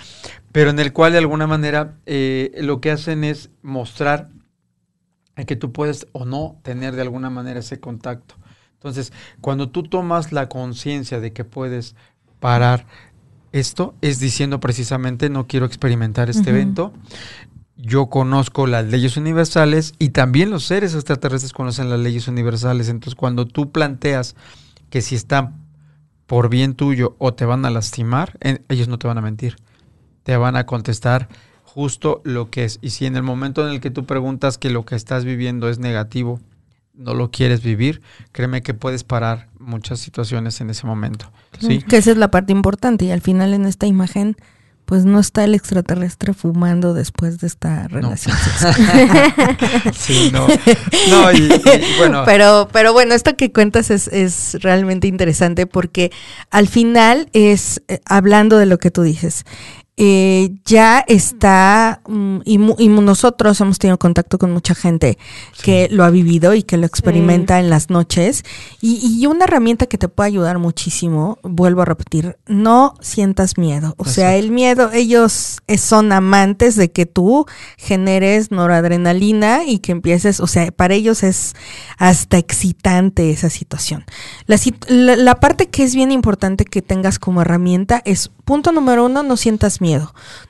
pero en el cual de alguna manera eh, lo que hacen es mostrar que tú puedes o no tener de alguna manera ese contacto. Entonces, cuando tú tomas la conciencia de que puedes parar esto, es diciendo precisamente no quiero experimentar este evento. Yo conozco las leyes universales y también los seres extraterrestres conocen las leyes universales. Entonces, cuando tú planteas que si están por bien tuyo o te van a lastimar, ellos no te van a mentir. Te van a contestar justo lo que es. Y si en el momento en el que tú preguntas que lo que estás viviendo es negativo, no lo quieres vivir, créeme que puedes parar muchas situaciones en ese momento. ¿sí? Que esa es la parte importante. Y al final en esta imagen pues no está el extraterrestre fumando después de esta relación. sí, no. no y, bueno. Pero, pero bueno, esto que cuentas es, es realmente interesante porque al final es, eh, hablando de lo que tú dices, eh, ya está, mm, y, nosotros hemos tenido contacto con mucha gente que lo ha vivido y que lo experimenta en las noches. Y, una herramienta que te puede ayudar muchísimo, vuelvo a repetir, no sientas miedo. O sea, el miedo, ellos son amantes de que tú generes noradrenalina y que empieces, o sea, para ellos es hasta excitante esa situación. la parte que es bien importante que tengas como herramienta es punto número uno, no sientas miedo.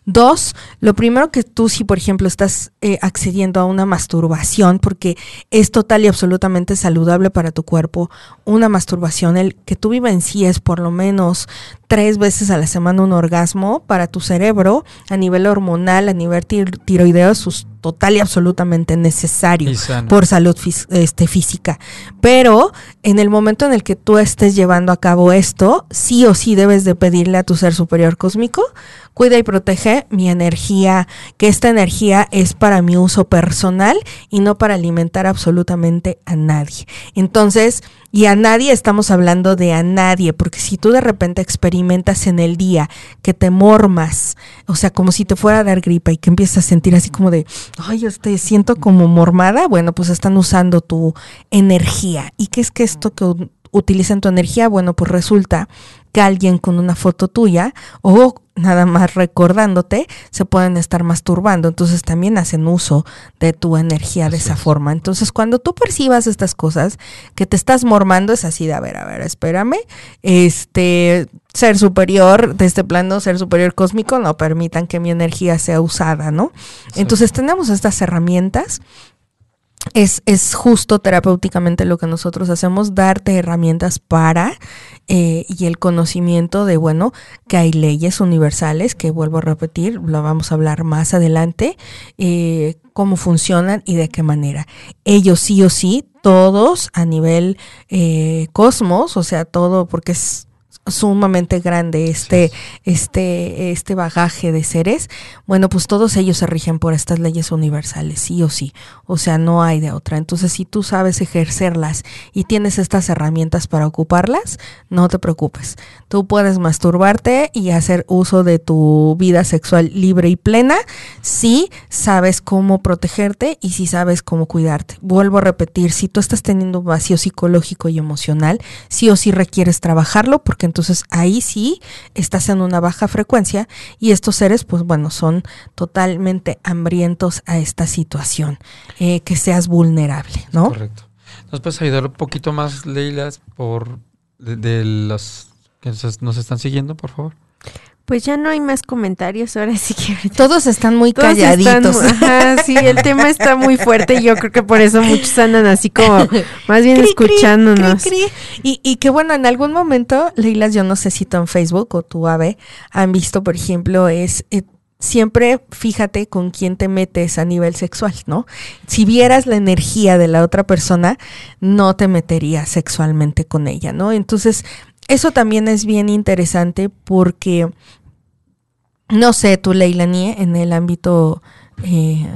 Dos, lo primero que tú si por ejemplo estás eh, accediendo a una masturbación, porque es total y absolutamente saludable para tu cuerpo, una masturbación, el que tú vivencies por lo menos tres veces a la semana un orgasmo para tu cerebro a nivel hormonal, a nivel tiroideo, es total y absolutamente necesario por salud este, física. Pero en el momento en el que tú estés llevando a cabo esto, sí o sí debes de pedirle a tu ser superior cósmico, cuida y protege mi energía, que esta energía es para mi uso personal y no para alimentar absolutamente a nadie. Entonces, Y a nadie estamos hablando de a nadie, porque si tú de repente experimentas en el día que te mormas, o sea, como si te fuera a dar gripa y que empiezas a sentir así como de, ay, yo siento como mormada, bueno, pues están usando tu energía. ¿Y qué es que esto que utilizan tu energía? Bueno, pues resulta que alguien con una foto tuya o nada más recordándote se pueden estar masturbando. Entonces también hacen uso de tu energía de esa forma. Entonces cuando tú percibas estas cosas que te estás mormando es así de, a ver, a ver, espérame, este ser superior de este plano, ser superior cósmico, no permitan que mi energía sea usada, ¿no? Entonces tenemos estas herramientas es, es, justo terapéuticamente lo que nosotros hacemos, darte herramientas para eh, y el conocimiento de, bueno, que hay leyes universales, que vuelvo a repetir, lo vamos a hablar más adelante, eh, cómo funcionan y de qué manera. Ellos sí o sí, todos a nivel eh, cosmos, o sea, todo porque es sumamente grande este, este, este bagaje de seres, bueno, pues todos ellos se rigen por estas leyes universales, sí o sí. O sea, no hay de otra. Entonces, si tú sabes ejercerlas y tienes estas herramientas para ocuparlas, no te preocupes. Tú puedes masturbarte y hacer uso de tu vida sexual libre y plena si sabes cómo protegerte y si sabes cómo cuidarte. Vuelvo a repetir, si tú estás teniendo un vacío psicológico y emocional, sí o sí requieres trabajarlo porque entonces ahí sí estás en una baja frecuencia y estos seres, pues bueno, son totalmente hambrientos a esta situación, eh, que seas vulnerable, ¿no? Correcto. ¿Nos puedes ayudar un poquito más, Leila, por de, de los que nos están siguiendo, por favor? Pues ya no hay más comentarios, ahora sí que... Todos están muy calladitos. ajá, sí, el tema está muy fuerte y yo creo que por eso muchos andan así como más bien escuchándonos. Y, y que bueno, en algún momento, Leila, yo no sé si tú en Facebook o tu Ave han visto, por ejemplo, es... Eh, siempre fíjate con quién te metes a nivel sexual, ¿no? Si vieras la energía de la otra persona, no te meterías sexualmente con ella, ¿no? Entonces, eso también es bien interesante porque, no sé, tú, Leila, ni en el ámbito, eh,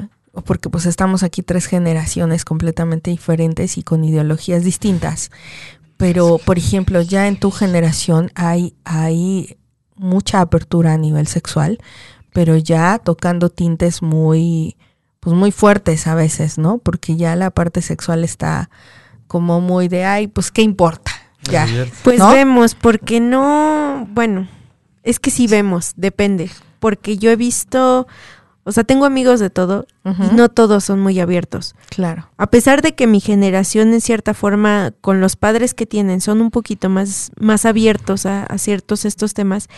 porque pues estamos aquí tres generaciones completamente diferentes y con ideologías distintas, pero, por ejemplo, ya en tu generación hay, hay mucha apertura a nivel sexual, pero ya tocando tintes muy, pues muy fuertes a veces, ¿no? Porque ya la parte sexual está como muy de, ay, pues, ¿qué importa? Ya. Pues vemos, porque no, bueno, es que sí vemos, depende, porque yo he visto, o sea, tengo amigos de todo y no todos son muy abiertos. Claro. A pesar de que mi generación en cierta forma con los padres que tienen son un poquito más, más abiertos a, a ciertos estos temas,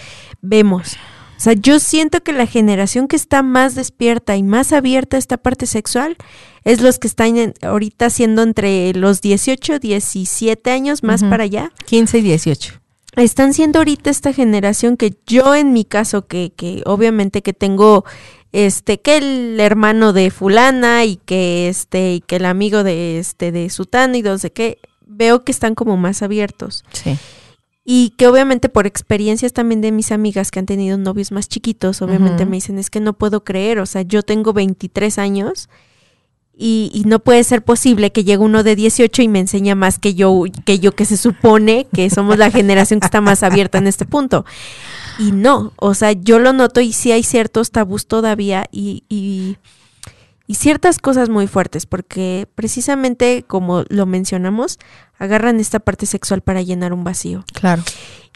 vemos. O sea, yo siento que la generación que está más despierta y más abierta a esta parte sexual es los que están ahorita siendo entre los 18, 17 años más para allá. 15 y 18. Están siendo ahorita esta generación que yo en mi caso, que, que obviamente que tengo este que el hermano de fulana y que este y que el amigo de este de sutano y dos de que veo que están como más abiertos. Sí. Y que obviamente por experiencias también de mis amigas que han tenido novios más chiquitos, obviamente me dicen, es que no puedo creer, o sea, yo tengo 23 años y, y, no puede ser posible que llegue uno de 18 y me enseña más que yo, que yo que se supone que somos la generación que está más abierta en este punto. Y no, o sea, yo lo noto y sí hay ciertos tabús todavía y, y, y ciertas cosas muy fuertes, porque precisamente como lo mencionamos, agarran esta parte sexual para llenar un vacío. Claro.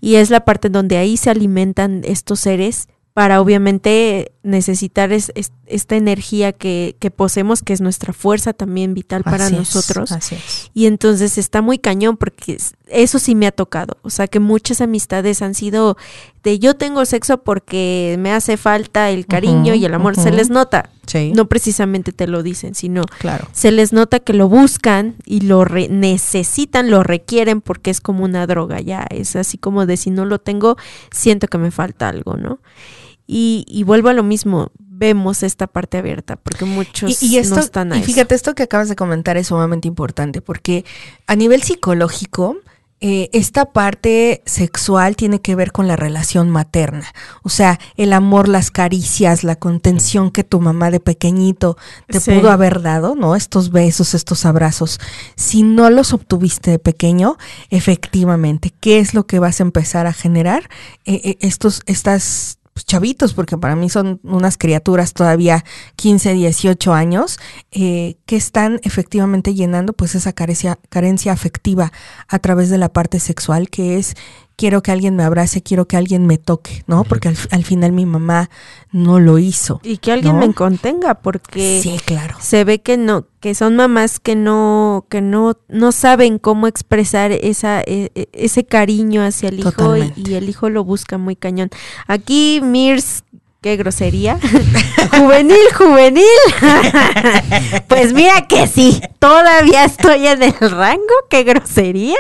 Y es la parte donde ahí se alimentan estos seres para obviamente necesitar es, esta energía que, que, poseemos, que es nuestra fuerza también vital para nosotros. así es. Y entonces está muy cañón porque eso sí me ha tocado. O sea, que muchas amistades han sido de yo tengo sexo porque me hace falta el cariño y el amor. Se les nota. Sí. No precisamente te lo dicen, sino claro. se les nota que lo buscan y lo necesitan, lo requieren porque es como una droga ya. Es así como de si no lo tengo, siento que me falta algo, ¿no? Y, y, vuelvo a lo mismo, vemos esta parte abierta, porque muchos y, y esto, no están a Y fíjate, esto que acabas de comentar es sumamente importante, porque a nivel psicológico, eh, esta parte sexual tiene que ver con la relación materna. O sea, el amor, las caricias, la contención que tu mamá de pequeñito te pudo haber dado, ¿no? Estos besos, estos abrazos. Si no los obtuviste de pequeño, efectivamente, ¿qué es lo que vas a empezar a generar? Eh, eh, estos, estas pues, chavitos, porque para mí son unas criaturas todavía 15, 18 años, eh, que están efectivamente llenando pues esa carencia, carencia afectiva a través de la parte sexual, que es quiero que alguien me abrace, quiero que alguien me toque, ¿no? Porque al, final mi mamá no lo hizo. Y que alguien me contenga, porque sí, claro. se ve que no, que son mamás que no, que no, no saben cómo expresar esa, e, e, ese cariño hacia el hijo y, y, el hijo lo busca muy cañón. Aquí Mirs Qué grosería. juvenil, juvenil. pues mira que sí, todavía estoy en el rango. Qué grosería.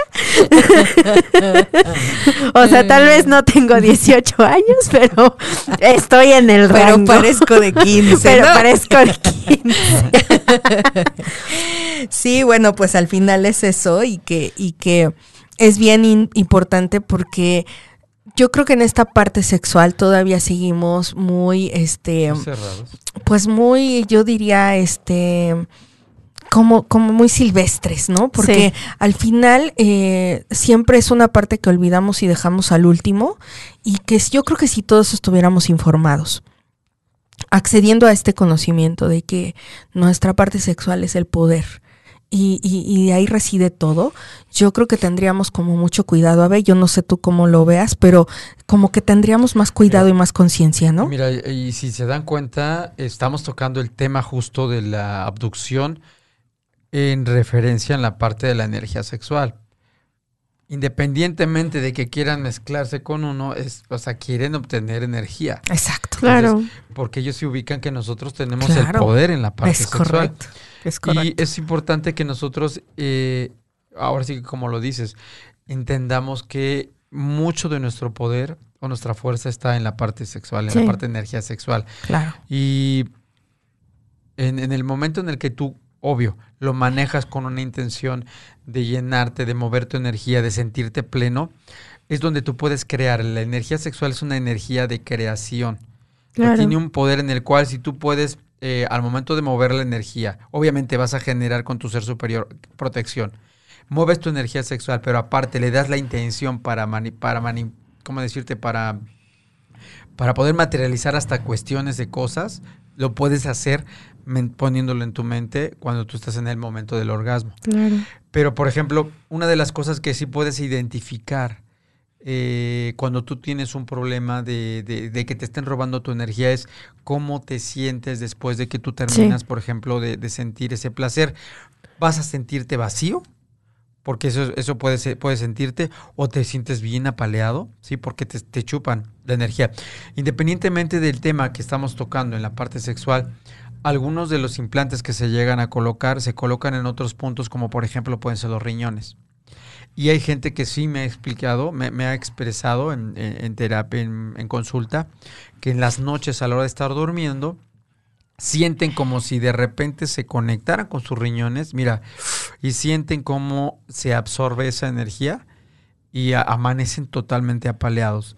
o sea, tal vez no tengo 18 años, pero estoy en el rango. Pero parezco de 15. pero parezco de 15. sí, bueno, pues al final es eso y que, y que es bien importante porque yo creo que en esta parte sexual todavía seguimos muy, este, pues muy, yo diría, este, como, como muy silvestres, ¿no? Porque al final eh, siempre es una parte que olvidamos y dejamos al último y que yo creo que si todos estuviéramos informados, accediendo a este conocimiento de que nuestra parte sexual es el poder, y, y, de ahí reside todo, yo creo que tendríamos como mucho cuidado. A ver, yo no sé tú cómo lo veas, pero como que tendríamos más cuidado y más conciencia, ¿no? Mira, y si se dan cuenta, estamos tocando el tema justo de la abducción en referencia en la parte de la energía sexual. Independientemente de que quieran mezclarse con uno, es, o sea, quieren obtener energía. Exacto. claro. Porque ellos se ubican que nosotros tenemos el poder en la parte es sexual. Correcto. Y es importante que nosotros, eh, ahora sí que como lo dices, entendamos que mucho de nuestro poder o nuestra fuerza está en la parte sexual, en la parte de energía sexual. Claro. Y en, en, el momento en el que tú, obvio, lo manejas con una intención de llenarte, de mover tu energía, de sentirte pleno, es donde tú puedes crear. La energía sexual es una energía de creación. Tiene un poder en el cual si tú puedes eh, al momento de mover la energía, obviamente vas a generar con tu ser superior protección. Mueves tu energía sexual, pero aparte le das la intención para, para ¿cómo decirte? Para, para poder materializar hasta cuestiones de cosas, lo puedes hacer poniéndolo en tu mente cuando tú estás en el momento del orgasmo. Pero, por ejemplo, una de las cosas que sí puedes identificar eh, cuando tú tienes un problema de, de, que te estén robando tu energía es cómo te sientes después de que tú terminas, por ejemplo, de, sentir ese placer. ¿Vas a sentirte vacío? Porque eso, eso puede, ser, puede sentirte, o te sientes bien apaleado, ¿sí? Porque te, te chupan la energía. Independientemente del tema que estamos tocando en la parte sexual, algunos de los implantes que se llegan a colocar se colocan en otros puntos, como por ejemplo pueden ser los riñones. Y hay gente que sí me ha explicado, me, ha expresado en, terapia, en, consulta, que en las noches a la hora de estar durmiendo, sienten como si de repente se conectaran con sus riñones, mira, y sienten cómo se absorbe esa energía y amanecen totalmente apaleados.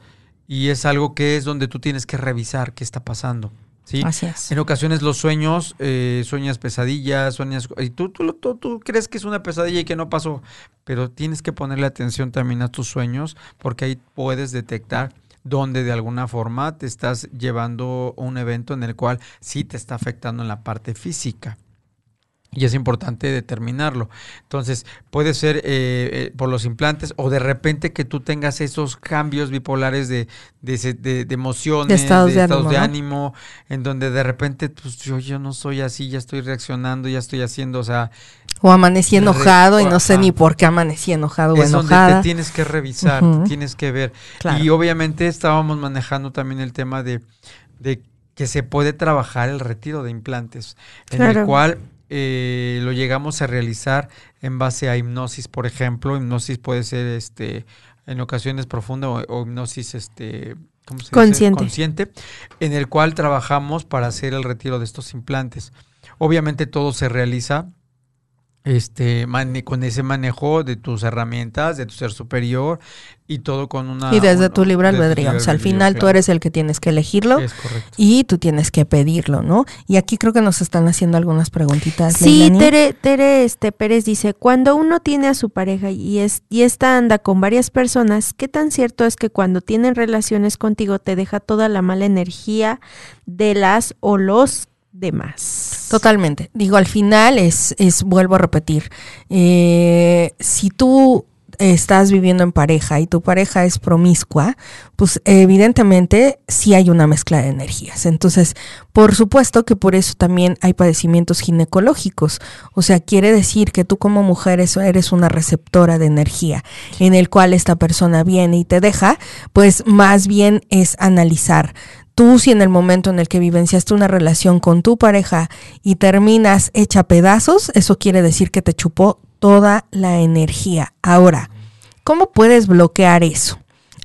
Y es algo que es donde tú tienes que revisar qué está pasando. ¿Sí? En ocasiones los sueños, eh, sueñas pesadillas, sueñas... Y tú, tú, tú, crees que es una pesadilla y que no pasó, pero tienes que ponerle atención también a tus sueños porque ahí puedes detectar donde de alguna forma te estás llevando un evento en el cual sí te está afectando en la parte física. Y es importante determinarlo. Entonces, puede ser eh, eh, por los implantes o de repente que tú tengas esos cambios bipolares de, de, emociones, de estados, de, ánimo, en donde de repente, pues yo, yo no soy así, ya estoy reaccionando, ya estoy haciendo, o sea... O amanecí enojado y no sé ni por qué amanecí enojado o enojada. donde te tienes que revisar, tienes que ver. Y obviamente estábamos manejando también el tema de, de que se puede trabajar el retiro de implantes, en el cual eh, lo llegamos a realizar en base a hipnosis, por ejemplo. Hipnosis puede ser este en ocasiones profunda o, hipnosis este consciente. consciente, en el cual trabajamos para hacer el retiro de estos implantes. Obviamente todo se realiza este con ese manejo de tus herramientas, de tu ser superior y todo con una... Y desde tu libre albedrío. O sea, al final tú eres el que tienes que elegirlo y tú tienes que pedirlo, ¿no? Y aquí creo que nos están haciendo algunas preguntitas. Sí, Tere, Tere este, Pérez dice, cuando uno tiene a su pareja y, es, y esta anda con varias personas, ¿qué tan cierto es que cuando tienen relaciones contigo te deja toda la mala energía de las o los demás. Totalmente. Digo, al final es, es vuelvo a repetir, eh, si tú estás viviendo en pareja y tu pareja es promiscua, pues evidentemente sí hay una mezcla de energías. Entonces, por supuesto que por eso también hay padecimientos ginecológicos. O sea, quiere decir que tú como mujer eres una receptora de energía en el cual esta persona viene y te deja, pues más bien es analizar tú si en el momento en el que vivenciaste una relación con tu pareja y terminas hecha pedazos, eso quiere decir que te chupó toda la energía. Ahora, ¿cómo puedes bloquear eso?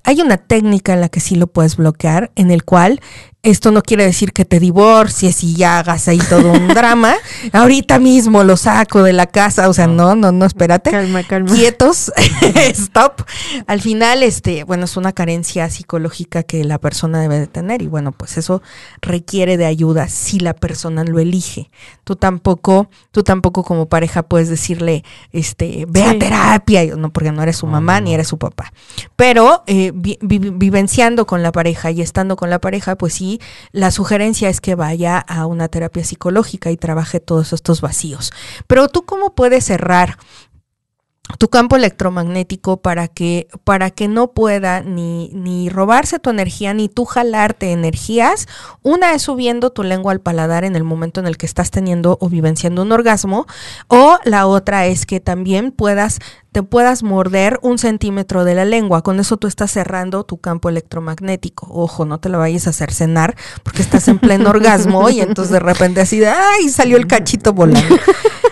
Hay una técnica en la que sí lo puedes bloquear, en el cual esto no quiere decir que te divorcies y ya hagas ahí todo un drama. Ahorita mismo lo saco de la casa, o sea, no, no, no, espérate. Calma, calma. Quietos, stop. Al final, este, bueno, es una carencia psicológica que la persona debe de tener y bueno, pues eso requiere de ayuda si la persona lo elige. Tú tampoco, tú tampoco como pareja puedes decirle, este, ve a terapia, no, porque no eres su mamá ni eres su papá. Pero eh, vivenciando con la pareja y estando con la pareja, pues sí la sugerencia es que vaya a una terapia psicológica y trabaje todos estos vacíos. Pero tú cómo puedes cerrar tu campo electromagnético para que, para que no pueda ni, ni robarse tu energía ni tú jalarte energías. Una es subiendo tu lengua al paladar en el momento en el que estás teniendo o vivenciando un orgasmo. O la otra es que también puedas te puedas morder un centímetro de la lengua. Con eso tú estás cerrando tu campo electromagnético. Ojo, no te lo vayas a hacer cenar porque estás en pleno orgasmo y entonces de repente así de, ay, salió el cachito volando.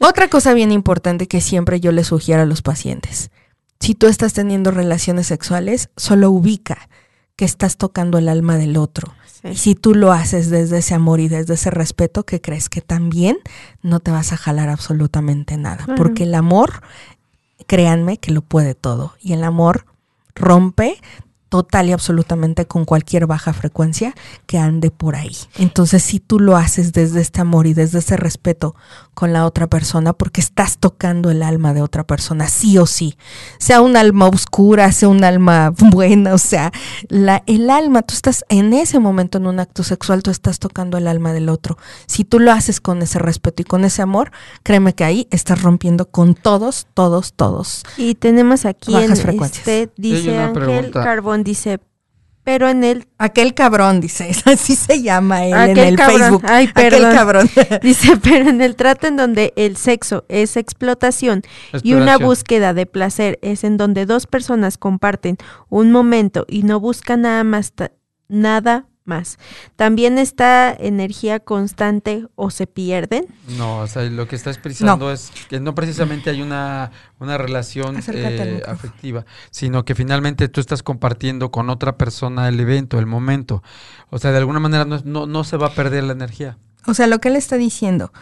Otra cosa bien importante que siempre yo le sugiero a los pacientes. Si tú estás teniendo relaciones sexuales, solo ubica que estás tocando el alma del otro. Y si tú lo haces desde ese amor y desde ese respeto, que crees que también no te vas a jalar absolutamente nada. Porque el amor, créanme que lo puede todo. Y el amor rompe total y absolutamente con cualquier baja frecuencia que ande por ahí. Entonces, si tú lo haces desde este amor y desde ese respeto con la otra persona, porque estás tocando el alma de otra persona, sí o sí, sea un alma oscura, sea un alma buena, o sea, la, el alma, tú estás en ese momento en un acto sexual, tú estás tocando el alma del otro. Si tú lo haces con ese respeto y con ese amor, créeme que ahí estás rompiendo con todos, todos, todos. Y tenemos aquí bajas frecuencias. Este, dice Ángel Carbón dice, pero en el... Aquel cabrón, dice, así se llama él en el Facebook. Ay, perdón. Aquel cabrón. dice, pero en el trato en donde el sexo es explotación y una búsqueda de placer es en donde dos personas comparten un momento y no buscan nada más, nada más. También esta energía constante o se pierden. No, o sea, lo que está expresando es que no precisamente hay una, una relación eh, afectiva, sino que finalmente tú estás compartiendo con otra persona el evento, el momento. O sea, de alguna manera no, no, no se va a perder la energía. O sea, lo que él está diciendo,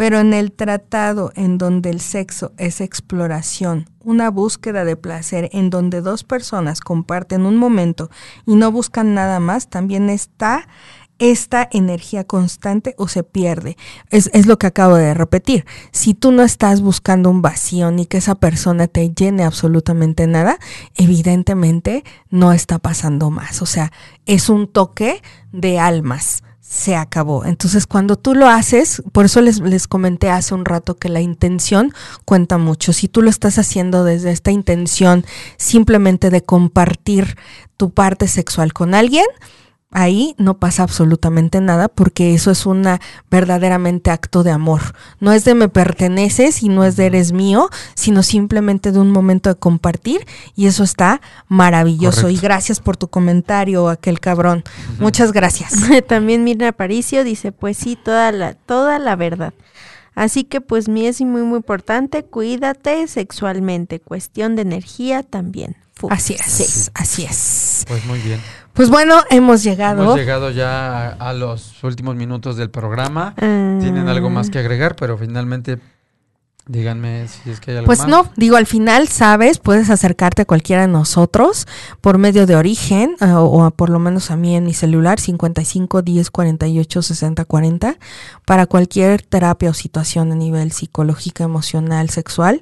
pero en el tratado en donde el sexo es exploración, una búsqueda de placer en donde dos personas comparten un momento y no buscan nada más, también está esta energía constante o se pierde. Es, lo que acabo de repetir. Si tú no estás buscando un vacío ni que esa persona te llene absolutamente nada, evidentemente no está pasando más. O sea, es un toque de almas se acabó. Entonces, cuando tú lo haces, por eso les, les, comenté hace un rato que la intención cuenta mucho. Si tú lo estás haciendo desde esta intención simplemente de compartir tu parte sexual con alguien, ahí no pasa absolutamente nada porque eso es una verdaderamente acto de amor. No es de me perteneces y no es de eres mío, sino simplemente de un momento de compartir y eso está maravilloso. Y gracias por tu comentario, aquel cabrón. Muchas gracias. También Mirna Aparicio dice, pues sí, toda la, toda la verdad. Así que pues mi es muy muy importante, cuídate sexualmente, cuestión de energía también. Así es, así es. Pues muy bien. Pues bueno, hemos llegado. Hemos llegado ya a, los últimos minutos del programa. Tienen algo más que agregar, pero finalmente Díganme si es que hay algo Pues no, digo, al final, sabes, puedes acercarte a cualquiera de nosotros por medio de origen, uh, o por lo menos a mí en mi celular, 55 10 48 60 40, para cualquier terapia o situación a nivel psicológica, emocional, sexual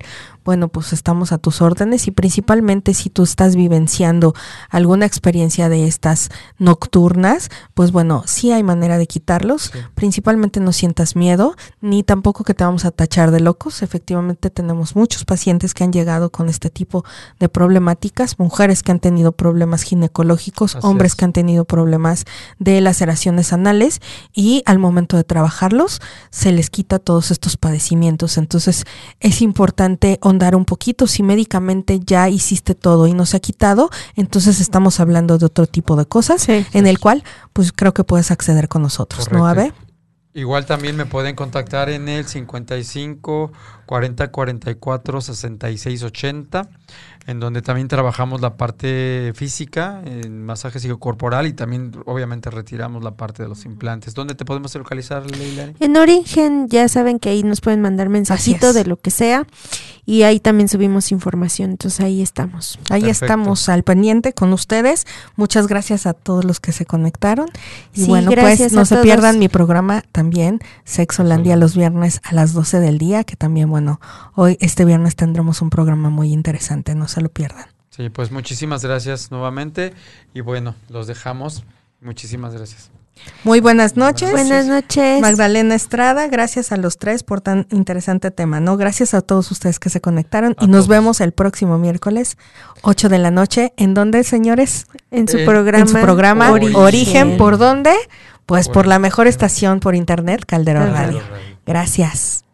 bueno, pues estamos a tus órdenes y principalmente si tú estás vivenciando alguna experiencia de estas nocturnas, pues bueno, sí hay manera de quitarlos. Principalmente no sientas miedo, ni tampoco que te vamos a tachar de locos. Efectivamente tenemos muchos pacientes que han llegado con este tipo de problemáticas, mujeres que han tenido problemas ginecológicos, hombres que han tenido problemas de laceraciones anales y al momento de trabajarlos se les quita todos estos padecimientos. Entonces es importante dar un poquito. Si médicamente ya hiciste todo y no se ha quitado, entonces estamos hablando de otro tipo de cosas en el cual pues creo que puedes acceder con nosotros, ¿no, Abe? Igual también me pueden contactar en el 55 40 44 66 80 en donde también trabajamos la parte física, en masaje psicocorporal y también obviamente retiramos la parte de los implantes. ¿Dónde te podemos localizar, Leila? En Origen, ya saben que ahí nos pueden mandar mensajitos de lo que sea y ahí también subimos información, entonces ahí estamos. Ahí estamos al pendiente con ustedes. Muchas gracias a todos los que se conectaron. Y bueno, pues no se pierdan mi programa también, Sexolandia los viernes a las 12 del día, que también, bueno, hoy este viernes tendremos un programa muy interesante, no se lo pierdan. Sí, pues muchísimas gracias nuevamente y bueno, los dejamos. Muchísimas gracias. Muy buenas noches. Buenas noches. Magdalena Estrada, gracias a los tres por tan interesante tema, ¿no? Gracias a todos ustedes que se conectaron y nos vemos el próximo miércoles, 8 de la noche. ¿En dónde, señores? En su programa. En su programa Origen. ¿Por dónde? Pues por, la mejor estación por internet, Calderón Radio. Gracias.